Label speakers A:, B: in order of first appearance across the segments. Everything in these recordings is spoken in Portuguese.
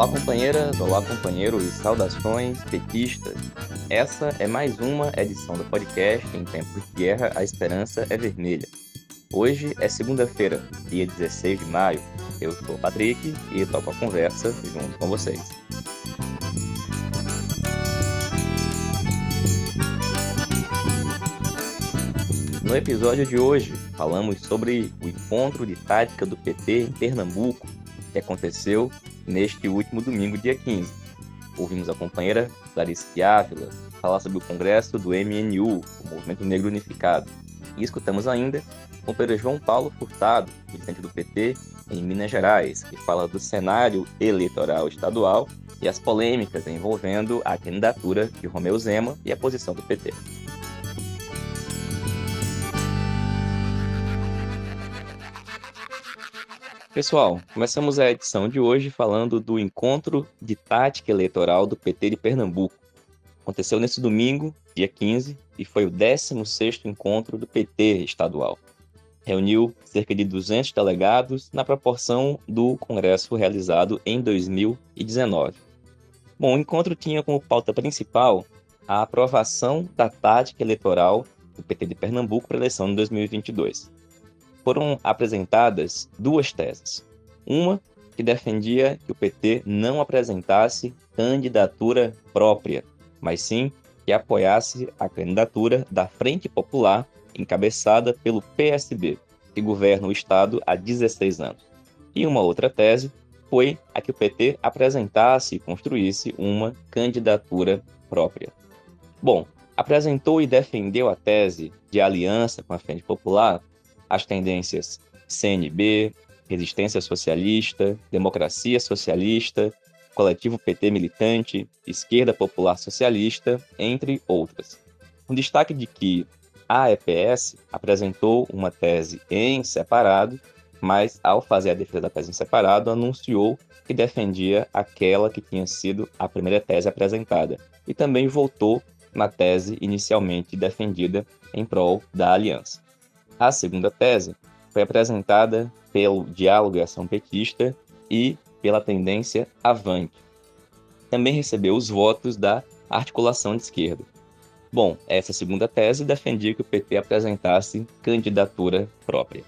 A: Olá, companheiras, olá, companheiros, saudações petistas. Essa é mais uma edição do podcast Em Tempos de Guerra, a Esperança é Vermelha. Hoje é segunda-feira, dia 16 de maio. Eu sou o Patrick e toco a conversa junto com vocês. No episódio de hoje, falamos sobre o encontro de tática do PT em Pernambuco, que aconteceu neste último domingo, dia 15. Ouvimos a companheira Clarice Ávila falar sobre o congresso do MNU, o Movimento Negro Unificado. E escutamos ainda o companheiro João Paulo Furtado, presidente do PT em Minas Gerais, que fala do cenário eleitoral estadual e as polêmicas envolvendo a candidatura de Romeu Zema e a posição do PT. Pessoal, começamos a edição de hoje falando do encontro de tática eleitoral do PT de Pernambuco. Aconteceu nesse domingo, dia 15, e foi o 16º encontro do PT estadual. Reuniu cerca de 200 delegados na proporção do congresso realizado em 2019. Bom, o encontro tinha como pauta principal a aprovação da tática eleitoral do PT de Pernambuco para a eleição de 2022 foram apresentadas duas teses. Uma que defendia que o PT não apresentasse candidatura própria, mas sim que apoiasse a candidatura da Frente Popular, encabeçada pelo PSB, que governa o Estado há 16 anos. E uma outra tese foi a que o PT apresentasse e construísse uma candidatura própria. Bom, apresentou e defendeu a tese de aliança com a Frente Popular as tendências CNB, Resistência Socialista, Democracia Socialista, Coletivo PT Militante, Esquerda Popular Socialista, entre outras. Um destaque de que a EPS apresentou uma tese em separado, mas ao fazer a defesa da tese em separado, anunciou que defendia aquela que tinha sido a primeira tese apresentada e também votou na tese inicialmente defendida em prol da aliança. A segunda tese foi apresentada pelo Diálogo e Ação Petista e pela tendência Avante. Também recebeu os votos da articulação de esquerda. Bom, essa segunda tese defendia que o PT apresentasse candidatura própria.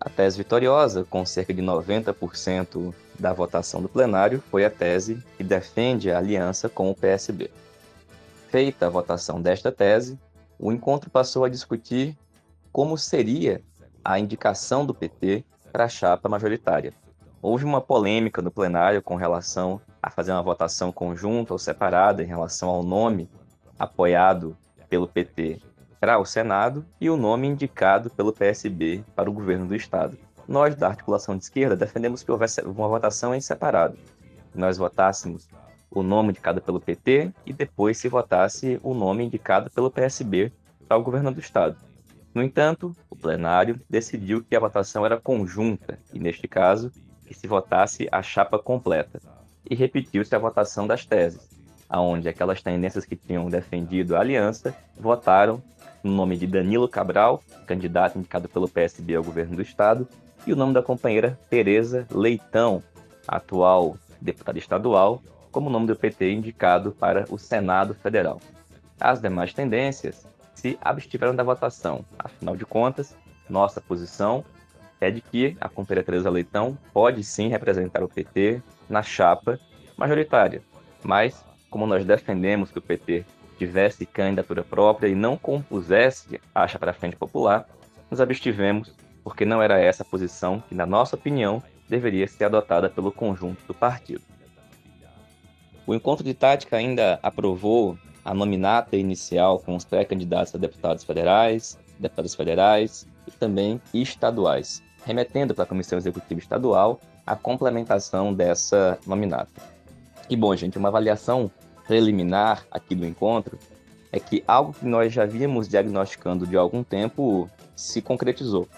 A: A tese vitoriosa, com cerca de 90% da votação do plenário, foi a tese que defende a aliança com o PSB. Feita a votação desta tese, o encontro passou a discutir como seria a indicação do PT para a chapa majoritária. Houve uma polêmica no plenário com relação a fazer uma votação conjunta ou separada em relação ao nome apoiado pelo PT para o Senado e o nome indicado pelo PSB para o governo do Estado. Nós, da articulação de esquerda, defendemos que houvesse uma votação em separado. Nós votássemos o nome indicado pelo PT e depois se votasse o nome indicado pelo PSB para o governo do Estado. No entanto, o plenário decidiu que a votação era conjunta e, neste caso, que se votasse a chapa completa. E repetiu-se a votação das teses, aonde aquelas tendências que tinham defendido a aliança votaram no nome de Danilo Cabral, candidato indicado pelo PSB ao governo do estado, e o nome da companheira Tereza Leitão, atual deputada estadual, como nome do PT indicado para o Senado Federal. As demais tendências se abstiveram da votação. Afinal de contas, nossa posição é de que a companheira Teresa Leitão pode sim representar o PT na chapa majoritária. Mas, como nós defendemos que o PT tivesse candidatura própria e não compusesse a chapa da Frente Popular, nos abstivemos porque não era essa a posição que, na nossa opinião, deveria ser adotada pelo conjunto do partido. O encontro de tática ainda aprovou a nominata inicial com os pré-candidatos a deputados federais, deputados federais e também estaduais, remetendo para a Comissão Executiva Estadual a complementação dessa nominata. E bom, gente, uma avaliação preliminar aqui do encontro é que algo que nós já víamos diagnosticando de algum tempo se concretizou.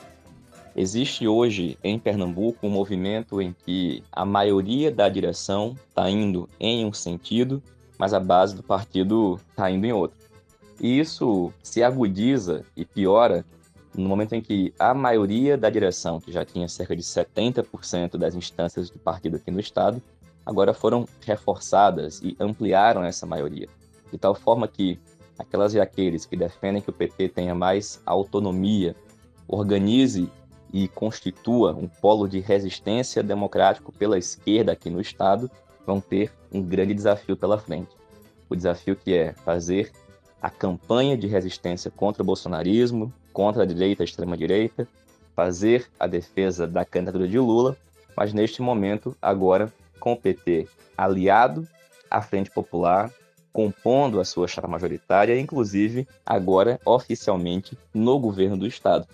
A: Existe hoje em Pernambuco um movimento em que a maioria da direção está indo em um sentido mas a base do partido está indo em outro. E isso se agudiza e piora no momento em que a maioria da direção, que já tinha cerca de 70% das instâncias do partido aqui no estado, agora foram reforçadas e ampliaram essa maioria, de tal forma que aquelas e aqueles que defendem que o PT tenha mais autonomia, organize e constitua um polo de resistência democrático pela esquerda aqui no Estado, vão ter um grande desafio pela frente. O desafio que é fazer a campanha de resistência contra o bolsonarismo, contra a direita, a extrema-direita, fazer a defesa da candidatura de Lula, mas neste momento, agora, com o PT aliado à Frente Popular, compondo a sua chapa majoritária, inclusive agora oficialmente no governo do Estado.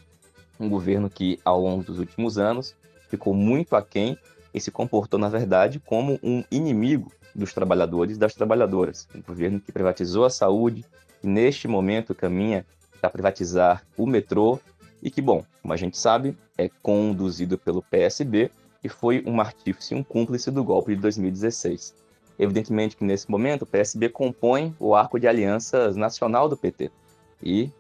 A: Um governo que, ao longo dos últimos anos, ficou muito aquém e se comportou, na verdade, como um inimigo dos trabalhadores e das trabalhadoras. Um governo que privatizou a saúde, e neste momento caminha para privatizar o metrô e que, bom, como a gente sabe, é conduzido pelo PSB e foi um artífice, um cúmplice do golpe de 2016. Evidentemente que nesse momento o PSB compõe o arco de alianças nacional do PT e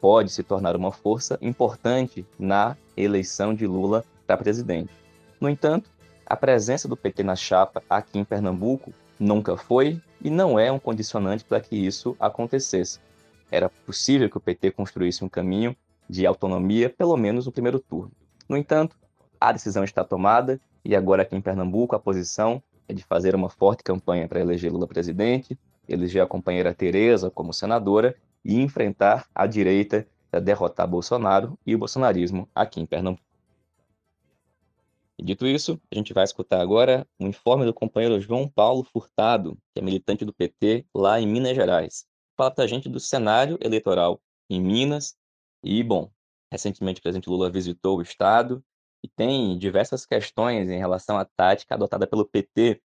A: pode se tornar uma força importante na eleição de Lula para presidente. No entanto, a presença do PT na chapa aqui em Pernambuco nunca foi e não é um condicionante para que isso acontecesse. Era possível que o PT construísse um caminho de autonomia, pelo menos no primeiro turno. No entanto, a decisão está tomada e agora aqui em Pernambuco a posição é de fazer uma forte campanha para eleger Lula presidente, eleger a companheira Tereza como senadora e enfrentar a direita para derrotar Bolsonaro e o bolsonarismo aqui em Pernambuco. E dito isso, a gente vai escutar agora um informe do companheiro João Paulo Furtado, que é militante do PT lá em Minas Gerais. Fala para a gente do cenário eleitoral em Minas. E, bom, recentemente o presidente Lula visitou o estado e tem diversas questões em relação à tática adotada pelo PT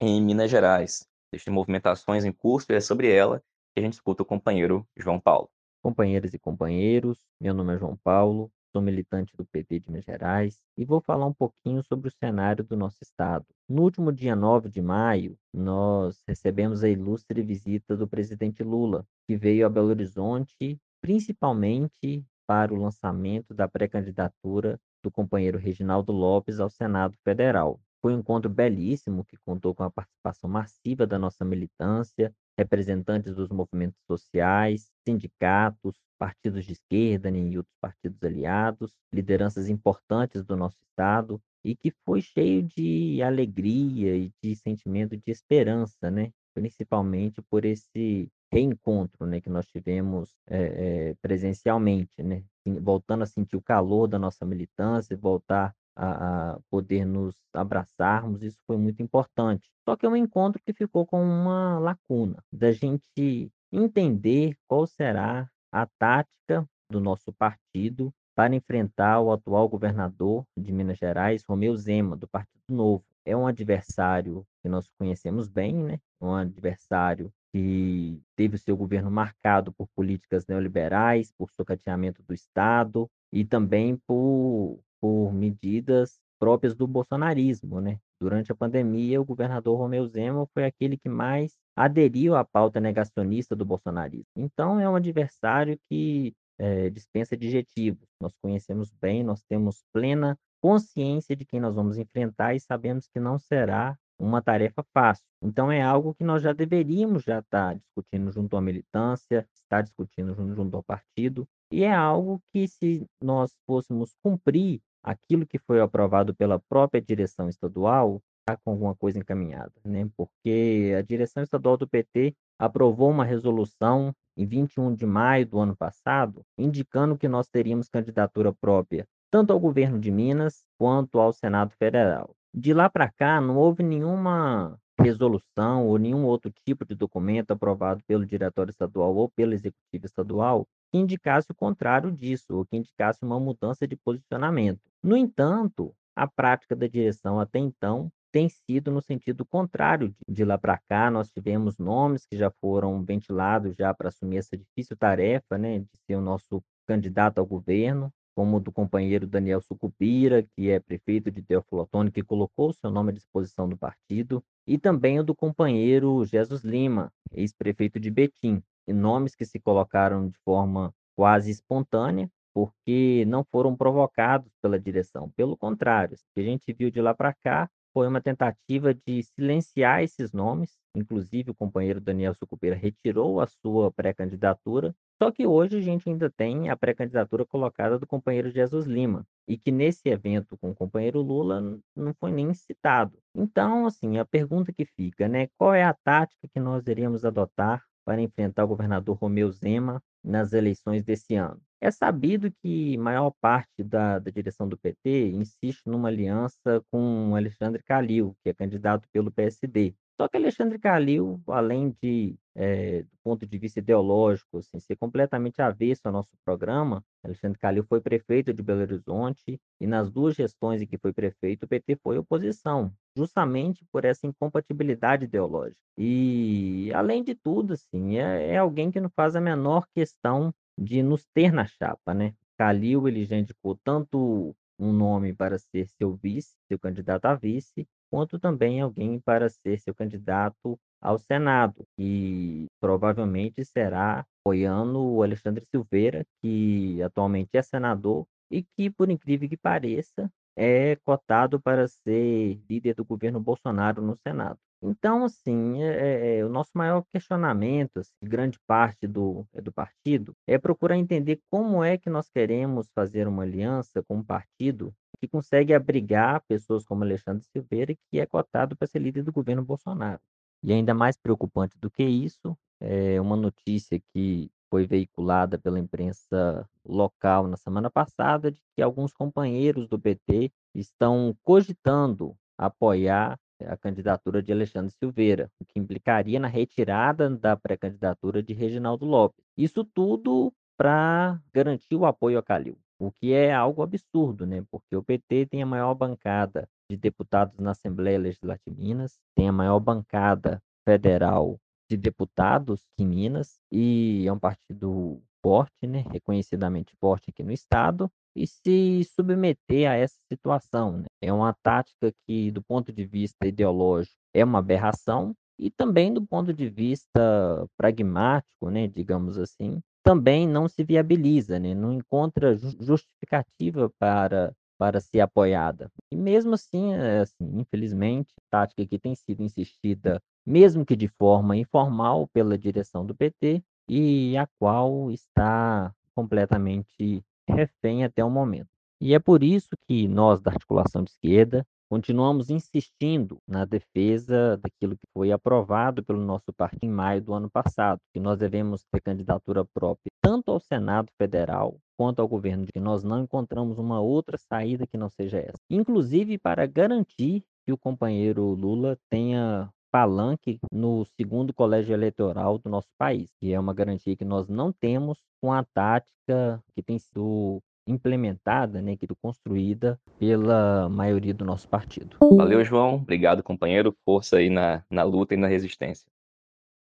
A: em Minas Gerais. Existem movimentações em curso e é sobre ela que a gente escuta o companheiro João Paulo.
B: Companheiras e companheiros, meu nome é João Paulo, sou militante do PT de Minas Gerais e vou falar um pouquinho sobre o cenário do nosso estado. No último dia 9 de maio, nós recebemos a ilustre visita do presidente Lula, que veio a Belo Horizonte principalmente para o lançamento da pré-candidatura do companheiro Reginaldo Lopes ao Senado Federal. Foi um encontro belíssimo que contou com a participação massiva da nossa militância, representantes dos movimentos sociais, sindicatos, partidos de esquerda e outros partidos aliados, lideranças importantes do nosso Estado, e que foi cheio de alegria e de sentimento de esperança, né? principalmente por esse reencontro né, que nós tivemos é, é, presencialmente, né? voltando a sentir o calor da nossa militância, voltar a, a, poder nos abraçarmos, isso foi muito importante. Só que é um encontro que ficou com uma lacuna, da gente entender qual será a tática do nosso partido para enfrentar o atual governador de Minas Gerais, Romeu Zema, do Partido Novo. É um adversário que nós conhecemos bem, né? um adversário que teve o seu governo marcado por políticas neoliberais, por socateamento do Estado e também por, por medidas próprias do bolsonarismo, né? Durante a pandemia, o governador Romeu Zema foi aquele que mais aderiu à pauta negacionista do bolsonarismo. Então, é um adversário que é, dispensa adjetivos. Nós conhecemos bem, nós temos plena consciência de quem nós vamos enfrentar e sabemos que não será uma tarefa fácil. Então, é algo que nós já deveríamos já estar discutindo junto à militância, estar discutindo junto ao partido, e é algo que, se nós fôssemos cumprir aquilo que foi aprovado pela própria direção estadual, está com alguma coisa encaminhada, né? Porque a direção estadual do PT aprovou uma resolução em 21 de maio do ano passado, indicando que nós teríamos candidatura própria tanto ao governo de Minas quanto ao Senado Federal. De lá para cá, não houve nenhuma resolução ou nenhum outro tipo de documento aprovado pelo Diretório Estadual ou pelo Executivo Estadual que indicasse o contrário disso, ou que indicasse uma mudança de posicionamento. No entanto, a prática da direção até então tem sido no sentido contrário. De lá para cá, nós tivemos nomes que já foram ventilados já para assumir essa difícil tarefa, né, de ser o nosso candidato ao governo, como o do companheiro Daniel Sucupira, que é prefeito de Teófilo Otoni, que colocou seu nome à disposição do partido, e também o do companheiro Jesus Lima, ex-prefeito de Betim, e nomes que se colocaram de forma quase espontânea, porque não foram provocados pela direção. Pelo contrário, o que a gente viu de lá para cá foi uma tentativa de silenciar esses nomes, inclusive o companheiro Daniel Sucupira retirou a sua pré-candidatura, só que hoje a gente ainda tem a pré-candidatura colocada do companheiro Jesus Lima, e que nesse evento com o companheiro Lula não foi nem citado. Então, assim, a pergunta que fica, né, qual é a tática que nós iríamos adotar para enfrentar o governador Romeu Zema nas eleições desse ano? É sabido que maior parte da, da direção do PT insiste numa aliança com Alexandre Calil, que é candidato pelo PSD. Só que Alexandre Calil, além de, é, do ponto de vista ideológico, assim, ser completamente avesso ao nosso programa, Alexandre Calil foi prefeito de Belo Horizonte e nas duas gestões em que foi prefeito, o PT foi oposição, justamente por essa incompatibilidade ideológica. E, além de tudo, assim, é, é alguém que não faz a menor questão de nos ter na chapa, né? Calil, ele já indicou tanto um nome para ser seu vice, seu candidato a vice, quanto também alguém para ser seu candidato ao Senado, e provavelmente será apoiando o Alexandre Silveira, que atualmente é senador e que, por incrível que pareça, é cotado para ser líder do governo Bolsonaro no Senado. Então, assim, é, é, é, o nosso maior questionamento, assim, grande parte do, é do partido, é procurar entender como é que nós queremos fazer uma aliança com um partido que consegue abrigar pessoas como Alexandre Silveira, que é cotado para ser líder do governo Bolsonaro. E ainda mais preocupante do que isso, é uma notícia que foi veiculada pela imprensa local na semana passada de que alguns companheiros do PT estão cogitando apoiar a candidatura de Alexandre Silveira, o que implicaria na retirada da pré-candidatura de Reginaldo Lopes. Isso tudo para garantir o apoio a Calil, o que é algo absurdo, né? Porque o PT tem a maior bancada de deputados na Assembleia Legislativa de Minas, tem a maior bancada federal de deputados em Minas e é um partido forte, né? Reconhecidamente forte aqui no estado e se submeter a essa situação. Né? É uma tática que, do ponto de vista ideológico, é uma aberração e também do ponto de vista pragmático, né, digamos assim, também não se viabiliza, né, não encontra justificativa para para ser apoiada. E mesmo assim, é, assim, infelizmente, a tática que tem sido insistida, mesmo que de forma informal, pela direção do PT, e a qual está completamente refém até o momento. E é por isso que nós, da articulação de esquerda, continuamos insistindo na defesa daquilo que foi aprovado pelo nosso partido em maio do ano passado, que nós devemos ter candidatura própria tanto ao Senado Federal quanto ao governo, de que nós não encontramos uma outra saída que não seja essa. Inclusive para garantir que o companheiro Lula tenha palanque no segundo colégio eleitoral do nosso país, que é uma garantia que nós não temos com a tática que tem sido implementada, né, construída pela maioria do nosso partido.
A: Valeu, João. Obrigado, companheiro. Força aí na, na luta e na resistência.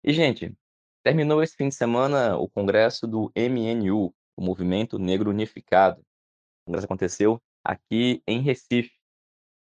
A: E, gente, terminou esse fim de semana o congresso do MNU, o Movimento Negro Unificado. O congresso aconteceu aqui em Recife.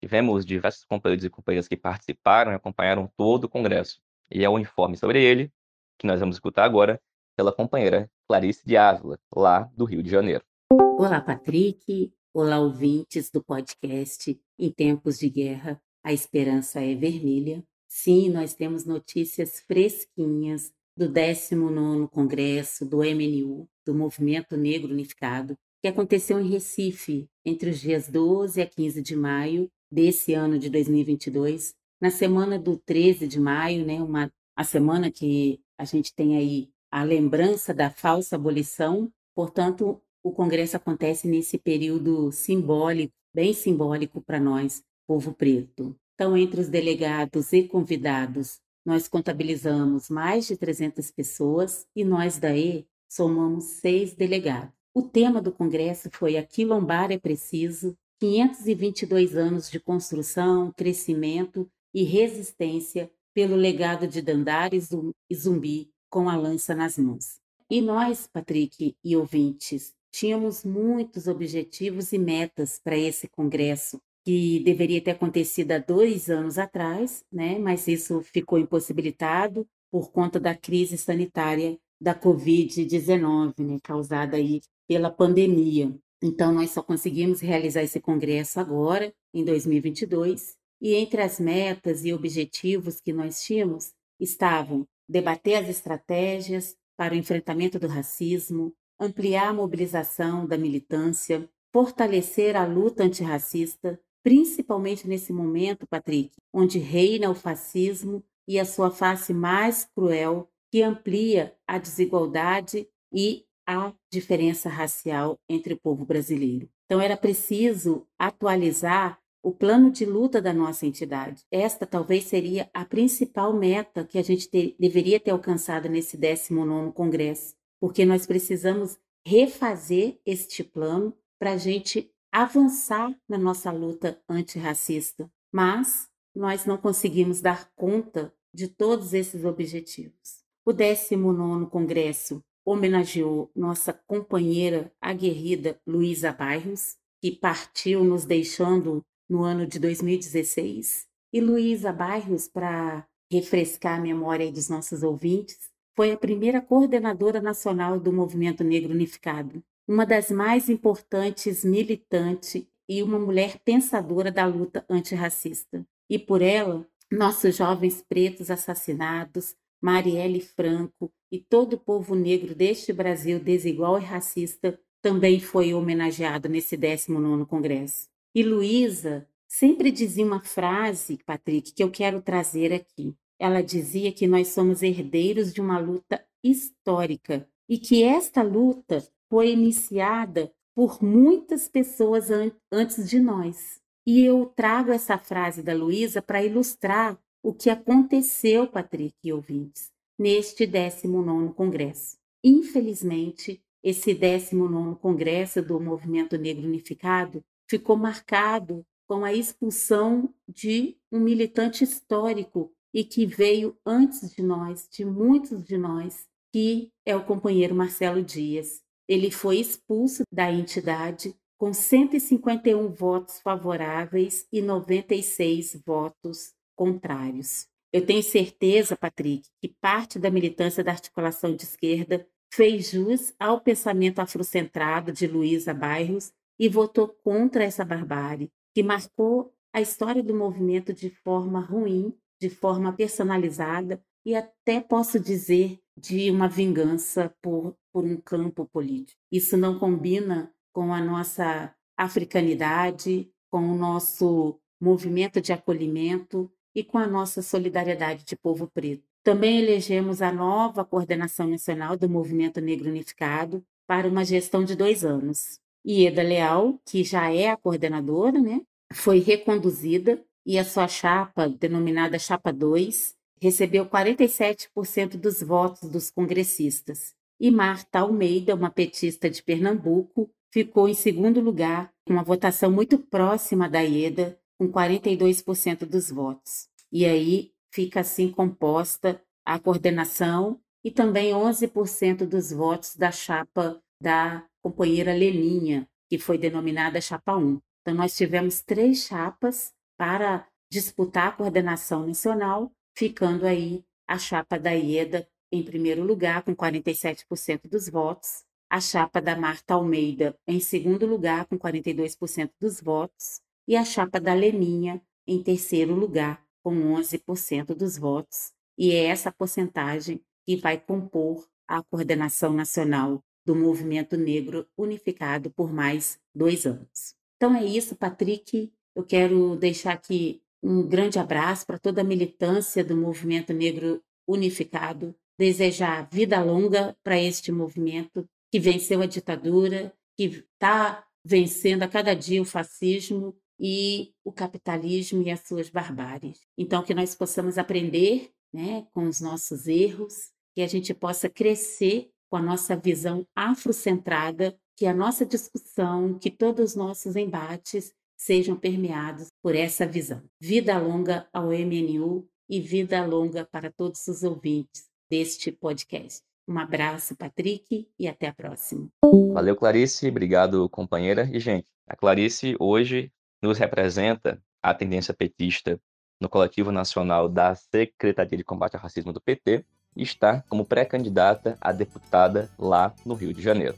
A: Tivemos diversos companheiros e companheiras que participaram e acompanharam todo o congresso. E é o um informe sobre ele que nós vamos escutar agora pela companheira Clarice de Ávila, lá do Rio de Janeiro.
C: Olá, Patrick. Olá, ouvintes do podcast Em Tempos de Guerra, a Esperança é Vermelha. Sim, nós temos notícias fresquinhas do 19º Congresso do MNU, do Movimento Negro Unificado, que aconteceu em Recife entre os dias 12 a 15 de maio desse ano de 2022, na semana do 13 de maio, né, uma, a semana que a gente tem aí a lembrança da falsa abolição, portanto, o congresso acontece nesse período simbólico, bem simbólico para nós, povo preto. Então, entre os delegados e convidados, nós contabilizamos mais de 300 pessoas e nós daí somamos seis delegados. O tema do congresso foi Aquilombar é Preciso, 522 anos de construção, crescimento e resistência pelo legado de Dandares e Zumbi com a lança nas mãos. E nós, Patrick e ouvintes, tínhamos muitos objetivos e metas para esse congresso, que deveria ter acontecido há dois anos atrás, né? mas isso ficou impossibilitado por conta da crise sanitária da Covid-19, né? causada aí pela pandemia. Então, nós só conseguimos realizar esse congresso agora, em 2022, E entre as metas e objetivos que nós tínhamos estavam debater as estratégias para o enfrentamento do racismo, ampliar a mobilização da militância, fortalecer a luta antirracista, principalmente nesse momento, Patrick, onde reina o fascismo e a sua face mais cruel, que amplia a desigualdade e a diferença racial entre o povo brasileiro. Então, era preciso atualizar o plano de luta da nossa entidade. Esta talvez seria a principal meta que a gente ter, deveria ter alcançado nesse 19 Congresso, porque nós precisamos refazer este plano para a gente avançar na nossa luta antirracista. Mas nós não conseguimos dar conta de todos esses objetivos. O 19 Congresso homenageou nossa companheira aguerrida Luísa Bairros, que partiu nos deixando no ano de 2016. E Luísa Bairros, para refrescar a memória dos nossos ouvintes, foi a primeira coordenadora nacional do Movimento Negro Unificado, uma das mais importantes militantes e uma mulher pensadora da luta antirracista. E por ela, nossos jovens pretos assassinados, Marielle Franco e todo o povo negro deste Brasil desigual e racista também foi homenageado nesse 19º Congresso. E Luísa sempre dizia uma frase, Patrick, que eu quero trazer aqui. Ela dizia que nós somos herdeiros de uma luta histórica e que esta luta foi iniciada por muitas pessoas an antes de nós. E eu trago essa frase da Luísa para ilustrar o que aconteceu, Patrick e ouvintes, neste 19º Congresso. Infelizmente, esse 19º Congresso do Movimento Negro Unificado ficou marcado com a expulsão de um militante histórico e que veio antes de nós, de muitos de nós, que é o companheiro Marcelo Dias. Ele foi expulso da entidade com 151 votos favoráveis e 96 votos contrários. Eu tenho certeza, Patrick, que parte da militância da articulação de esquerda fez jus ao pensamento afrocentrado de Luísa Bairros e votou contra essa barbárie, que marcou a história do movimento de forma ruim, de forma personalizada e até posso dizer de uma vingança por, por um campo político. Isso não combina com a nossa africanidade, com o nosso movimento de acolhimento e com a nossa solidariedade de povo preto. Também elegemos a nova coordenação nacional do Movimento Negro Unificado para uma gestão de dois anos. Ieda Leal, que já é a coordenadora, né, foi reconduzida e a sua chapa, denominada Chapa 2, recebeu 47% dos votos dos congressistas. E Marta Almeida, uma petista de Pernambuco, ficou em segundo lugar, com uma votação muito próxima da Ieda, com 42% dos votos. E aí fica assim composta a coordenação e também 11% dos votos da chapa da companheira Leninha, que foi denominada Chapa 1. Então, nós tivemos três chapas para disputar a coordenação nacional, ficando aí a chapa da IEDA em primeiro lugar, com 47% dos votos, a chapa da Marta Almeida em segundo lugar, com 42% dos votos, e a chapa da Leninha em terceiro lugar, com 11% dos votos. E é essa porcentagem que vai compor a coordenação nacional do movimento negro unificado por mais dois anos. Então é isso, Patrick. Eu quero deixar aqui um grande abraço para toda a militância do movimento negro unificado, desejar vida longa para este movimento que venceu a ditadura, que está vencendo a cada dia o fascismo e o capitalismo e as suas barbáries. Então, que nós possamos aprender né, com os nossos erros, que a gente possa crescer com a nossa visão afrocentrada, que a nossa discussão, que todos os nossos embates sejam permeados por essa visão. Vida longa ao MNU e vida longa para todos os ouvintes deste podcast. Um abraço, Patrick, e até a próxima.
A: Valeu, Clarice. Obrigado, companheira. E, gente, a Clarice hoje nos representa a tendência petista no coletivo nacional da Secretaria de Combate ao Racismo do PT e está como pré-candidata a deputada lá no Rio de Janeiro.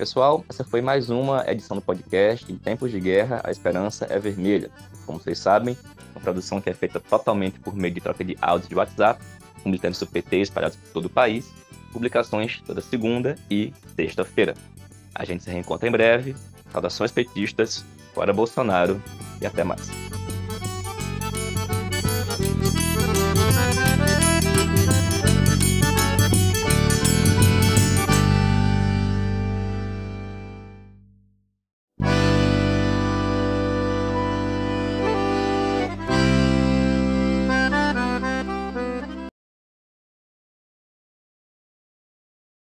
A: Pessoal, essa foi mais uma edição do podcast Em Tempos de Guerra, a Esperança é Vermelha. Como vocês sabem, uma produção que é feita totalmente por meio de troca de áudios de WhatsApp, com militantes do PT espalhados por todo o país, publicações toda segunda e sexta-feira. A gente se reencontra em breve. Saudações petistas, fora Bolsonaro e até mais.